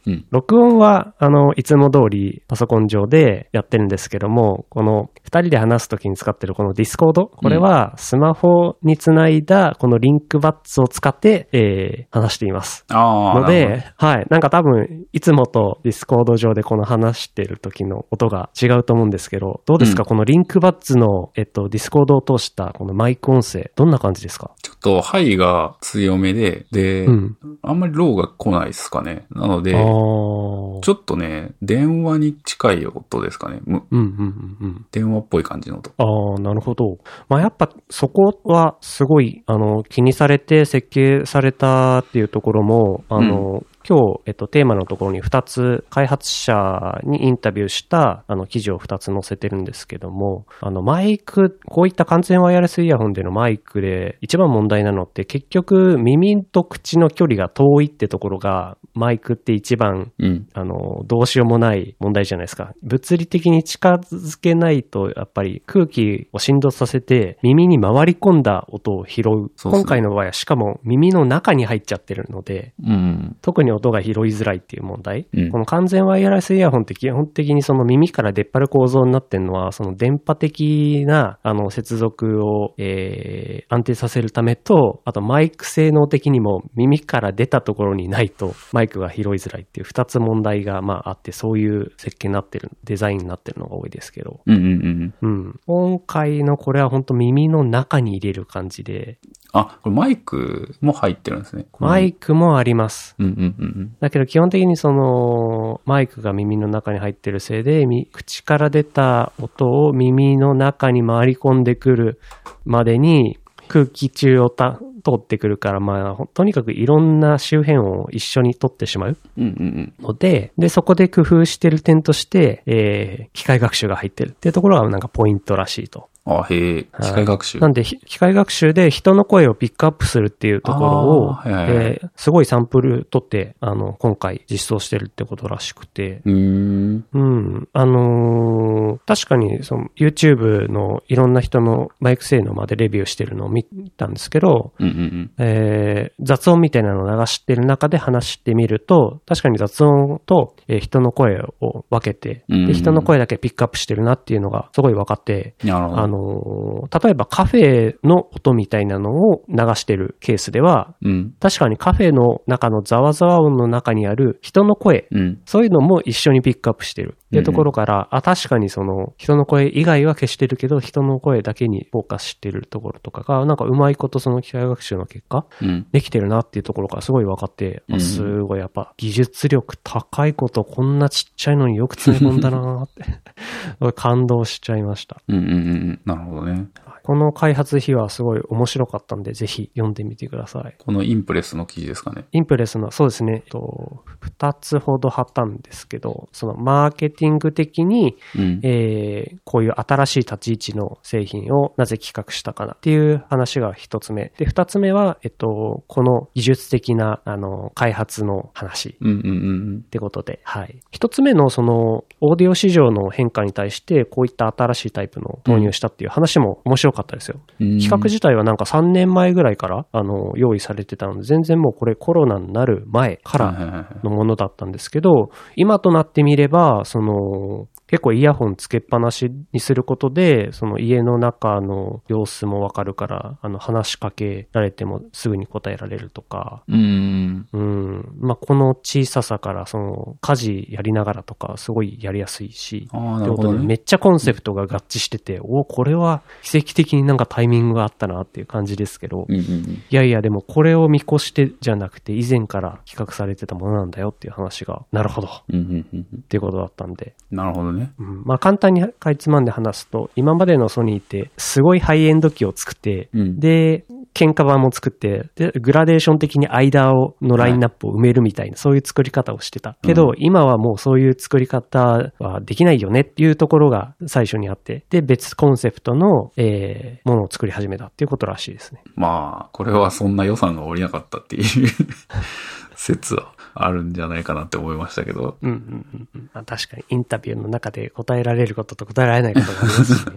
うん。録音は、あの、いつも通りパソコン上でやってるんですけども、この二人で話すときに使ってるこの Discord、これはスマホにつないだこの LinkBuds を使って、えー話しています。ああ。ので、はい。なんか多分、いつもと Discord 上でこの話してる時の音が違うと思うんですけど、どうですか、うんこの LinkBuds の、えっと、 Discord を通したこのマイク音声、どんな感じですか？どちょっと、ハイが強めで、で、うん。あんまりローが来ないですかね。なので。ちょっとね、電話に近い音ですかね。むうんうんうんうん。電話っぽい感じの音。ああ、なるほど。まあ、やっぱそこはすごい、あの、気にされて設計されたっていうところも、あの、今日、えっと、テーマのところに2つ、開発者にインタビューした、あの、記事を2つ載せてるんですけども、あの、マイク、こういった完全ワイヤレスイヤホンでのマイクで一番問題なのって、結局、耳と口の距離が遠いってところが、マイクって一番うん。あの、どうしようもない問題じゃないですか。物理的に近づけないと、やっぱり空気を振動させて、耳に回り込んだ音を拾う。そうね今回の場合は、しかも耳の中に入っちゃってるので、うん。特に音が拾いづらいっていう問題。うんこの完全ワイヤレスイヤホンって基本的にその耳から出っ張る構造になってるのは、その電波的な、あの、接続を、えー、安定させるためと、あとマイク性能的にも耳から出たところにないとマイクが拾いづらいっていう二つ問題が、まああって、そういう設計になってる、デザインになってるのが多いですけど。うんうんうん。うん。今回のこれは本当耳の中に入れる感じで、あ、これマイクも入ってるんですね。マイクもあります。うんうんうんだけど基本的にそのマイクが耳の中に入ってるせいでみ口から出た音を耳の中に回り込んでくるまでに空気中をた通ってくるから、まあ、ほとにかくいろんな周辺を一緒に取ってしまうので、で、そこで工夫してる点として、えー、機械学習が入ってるっていうところがなんかポイントらしいと。うん。あ、へえ、はい機械学習。なんで、ひ機械学習で人の声をピックアップするっていうところを、えーすごいサンプル取って、あの、今回実装してるってことらしくて、うーん。うん。あのー確かに、その、YouTube のいろんな人のマイク性能までレビューしてるのを見たんですけど、うんうんえー雑音みたいなのを流してる中で話してみると、確かに雑音と、えー人の声を分けて、で、人の声だけピックアップしてるなっていうのがすごい分かって、うん。なるほど。あのー例えばカフェの音みたいなのを流してるケースでは、うん。確かにカフェの中のざわざわ音の中にある人の声、うん。そういうのも一緒にピックアップしてる。っていうところから、あ、確かにその、人の声以外は消してるけど、人の声だけにフォーカスしてるところとかが、なんかうまいことその機械学習の結果、うん。できてるなっていうところからすごい分かって、うんあすごいやっぱ技術力高いことこんなちっちゃいのによく詰め込んだなーって、感動しちゃいました。うんうんうん。なるほどね。この開発費はすごい面白かったんで、ぜひ読んでみてください。このインプレスの記事ですかね。インプレスの、そうですね、えっと二つほど貼ったんですけど、そのマーケティング的に、うん。えーこういう新しい立ち位置の製品をなぜ企画したかなっていう話が一つ目。で、二つ目は、えっと、この技術的な、あの、開発の話。うんうんうんってことで、はい。一つ目のその、オーディオ市場の変化に対して、こういった新しいタイプの導入したっていう話も面白かったですよ。企企画自体はなんか3年前ぐらいから、あの、用意されてたので、全然もうこれコロナになる前からのものだったんですけど、今となってみれば、その、結構イヤホンつけっぱなしにすることで、その家の中の様子もわかるから、あの、話しかけられてもすぐに答えられるとか、うん。うん。まあ、この小ささから、その、家事やりながらとか、すごいやりやすいし、あなるほどね。めっちゃコンセプトが合致してて、おこれは奇跡的になんかタイミングがあったなっていう感じですけど、うんうんうん。いやいや、でもこれを見越してじゃなくて、以前から企画されてたものなんだよっていう話が、なるほど、っうんうんうんうん。ていうことだったんで、なるほどね。うん、まあ簡単にかいつまんで話すと、今までのソニーって、すごいハイエンド機を作って、うん。で、喧嘩版も作って、で、グラデーション的に間を、のラインナップを埋めるみたいな、そういう作り方をしてた。けど、うん今はもうそういう作り方はできないよねっていうところが最初にあって、で、別コンセプトの、えー、ものを作り始めたっていうことらしいですね。まあ、これはそんな予算が下りなかったっていう 説はあるんじゃないかなって思いましたけど。うんうんうんうん。まあ、確かにインタビューの中で答えられることと答えられないことがありますしね。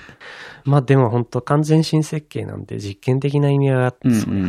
まあでも本当完全新設計なんで実験的な意味は、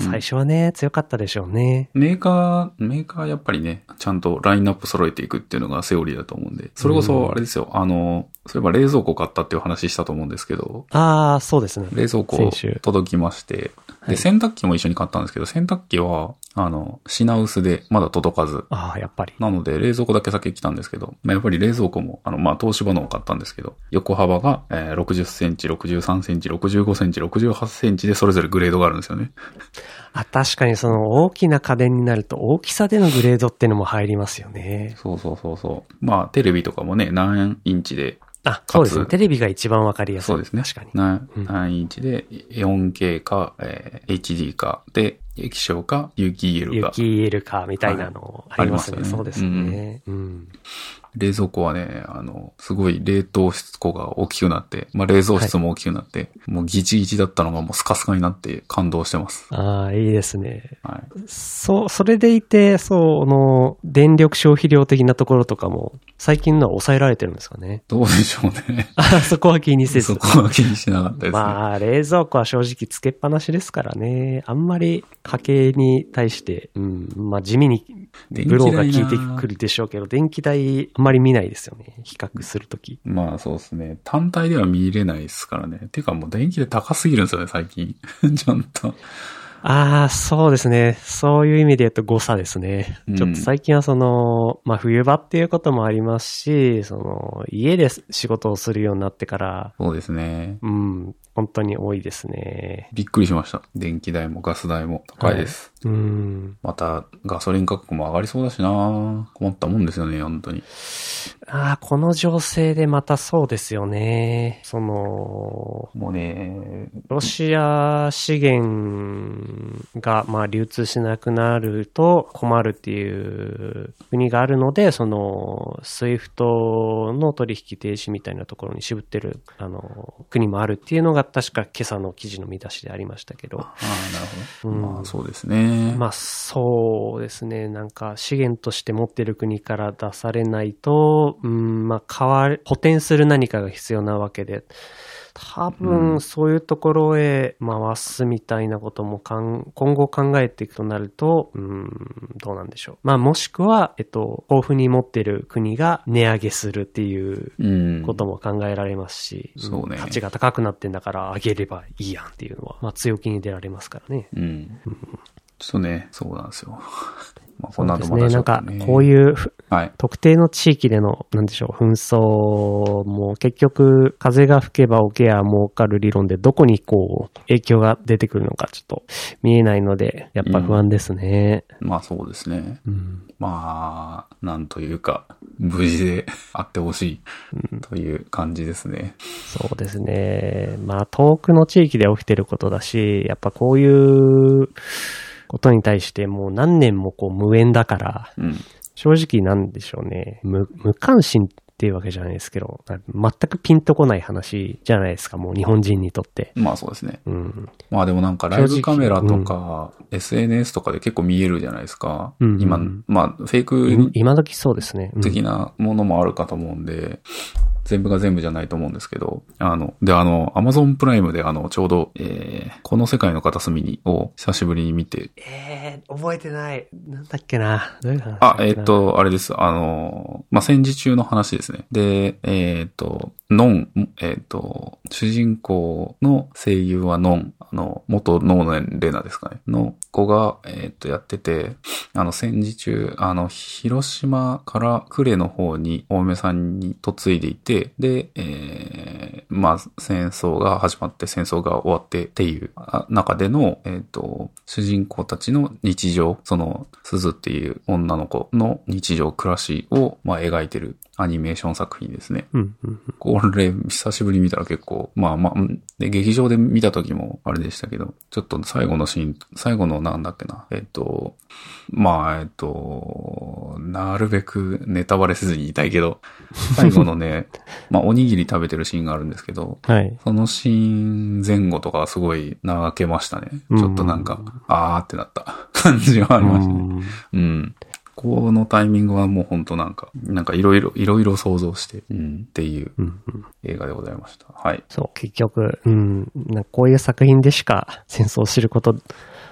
最初はね、強かったでしょうね。メーカー、メーカーやっぱりね、ちゃんとラインナップ揃えていくっていうのがセオリーだと思うんで。それこそ、あれですよ、あの、そういえば冷蔵庫買ったっていう話したと思うんですけど、ああ、そうですね。冷蔵庫届きまして、はいで、洗濯機も一緒に買ったんですけど、洗濯機は、あの、品薄でまだ届かず、ああ、やっぱり。なので、冷蔵庫だけ先来たんですけど、まあ、やっぱり冷蔵庫も、あの、まあ、東芝のを買ったんですけど、横幅が、えー60センチ、63センチ、65センチ、68センチでそれぞれグレードがあるんですよね。あ、確かにその大きな家電になると大きさでのグレードってのも入りますよね。そうそうそうそう。まあ、テレビとかもね、何インチで、あ、そうですね。テレビが一番わかりやすい。そうですね。確かに。何インチで、4K か、えー HD か、で、液晶か、有機 EL か。雪 EL かみたいなのありますね。はいありますよねそうですね。うん。冷蔵庫はね、あの、すごい冷凍室庫が大きくなって、まあ、冷蔵室も大きくなって、もうギチギチだったのがもうスカスカになって感動してます。ああ、いいですね。はい。そう、それでいて、その、電力消費量的なところとかも、最近のは抑えられてるんですかね？どうでしょうね。あそこは気にせずそ。こは気にしてなかったですね。まあ、冷蔵庫は正直つけっぱなしですからね。あんまり家計に対して、うん、まあ地味にブローが効いてくるでしょうけど、電気代あんまり見ないですよね。比較するとき。まあそうですね。単体では見れないですからね。ていうかもう電気で高すぎるんですよね、最近。ちゃんと。ああ、そうですね。そういう意味で言うと誤差ですね。うんちょっと最近はその、まあ冬場っていうこともありますし、その、家で仕事をするようになってから、そうですね。うん、本当に多いですね。びっくりしました。電気代もガス代も高いです。うん。またガソリン価格も上がりそうだしな困ったもんですよね、本当に。ああ、この情勢でまたそうですよね。その、もうね、ロシア資源が、まあ、流通しなくなると困るっていう国があるので、その、 SWIFT の取引停止みたいなところに渋ってる、あの、国もあるっていうのが確か今朝の記事の見出しでありましたけど。ああ、なるほど。うんまあそうですね。まあ、そうですね。なんか、資源として持ってる国から出されないと、うん、まあ、変わる、補填する何かが必要なわけで、多う分、んそういうところへ回すみたいなこともかん今後考えていくとなると、うん、どうなんでしょう。まあ、もしくは、えっと、豊富に持ってる国が値上げするっていううん。ことも考えられますし、そうねん価値が高くなってんだから上げればいいやんっていうのは、まあ、強気に出られますからね。うん。ちょっとね、そうなんですよ。まあ、こそうのですね。後またちなんかこういうふはい。特定の地域での、なんでしょう、紛争も結局、風が吹けば桶や儲かる理論でどこにこう、影響が出てくるのかちょっと見えないので、やっぱ不安ですね。まあそうですね。うん。まあ、なんというか、無事であってほしいという感じですね。そうですね。まあ、遠くの地域で起きてることだし、やっぱこういうことに対してもう何年もこう無縁だから、うん。正直なんでしょうね。無、無関心っていうわけじゃないですけど、全くピンとこない話じゃないですか、もう日本人にとって。まあそうですね。うん。まあでもなんかライブカメラとか、SNS とかで結構見えるじゃないですか。うん今、まあフェイいク今時そうですね。うん的なものもあるかと思うんで、全部が全部じゃないと思うんですけど、あの、で、あの、アマゾンプライムであの、ちょうど、えー、この世界の片隅にを久しぶりに見て、えー、覚えてない。なんだっけな。どういう話あ、えーっ、、と、あれです。あの、まあ、戦時中の話ですね。で、えーっ、と、ノン、えーっ、と、主人公の声優はノン、あの、元ノーネン・レナですかね。の子が、えーっ、と、やってて、あの、戦時中、あの、広島から呉の方に、お嫁さんに嫁いでいて、で、えー、まあ、戦争が始まって、戦争が終わってっていう中での、えーっ、と、主人公たちの日常、その、鈴っていう女の子の日常、暮らしを、まあ、描いてるアニメーション作品ですね。うん、うん。これ、久しぶりに見たら結構、まあまあ、うんで、劇場で見た時もあれでしたけど、ちょっと最後のシーン、最後のなんだっけな、えっと、まあ、えっと、なるべくネタバレせずに言いたいけど、最後のね、まあ、おにぎり食べてるシーンがあるんですけど、はい。そのシーン前後とかすごい泣けましたね。ちょっとなんか、あーってなった感じはありましたね。うんうん。このタイミングはもう本当なんか、なんかいろいろ、いろいろ想像して、うん、っていう映画でございました。はい。そう、結局、うん、なんかこういう作品でしか戦争を知ること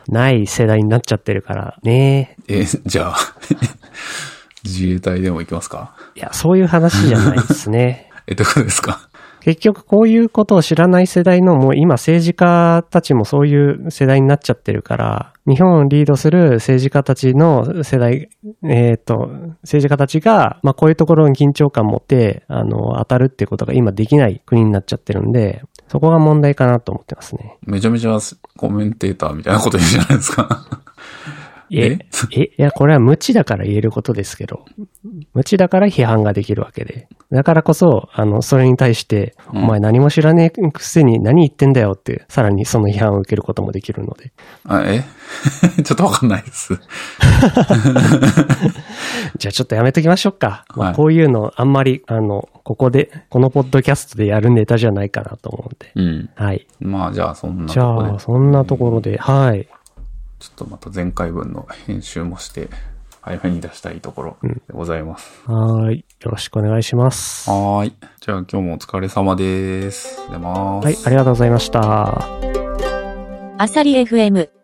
ない世代になっちゃってるからね。えーじゃあ、自衛隊でも行きますか？いや、そういう話じゃないですね。え、どことですか？結局こういうことを知らない世代のもう今政治家たちもそういう世代になっちゃってるから、日本をリードする政治家たちの世代、えっ、と、政治家たちが、まあこういうところに緊張感持って、あの、当たるっていうことが今できない国になっちゃってるんで、そこが問題かなと思ってますね。めちゃめちゃコメンテーターみたいなこと言うじゃないですか。え、え、いや、これは無知だから言えることですけど、無知だから批判ができるわけで。だからこそ、あの、それに対して、うんお前何も知らねえくせに何言ってんだよって、さらにその批判を受けることもできるので。あえ？ちょっとわかんないです。じゃあちょっとやめときましょうか。まあ、はいこういうのあんまり、あの、ここで、このポッドキャストでやるネタじゃないかなと思うんで。うん。はい。まあ、じゃあそんなじとこでゃあ、、そんなところで、はい。ちょっとまた前回分の編集もして、早めに出したいところでございます。はい。よろしくお願いします。はい。じゃあ今日もお疲れ様です。出ます。い、ありがとうございました。アサリ FM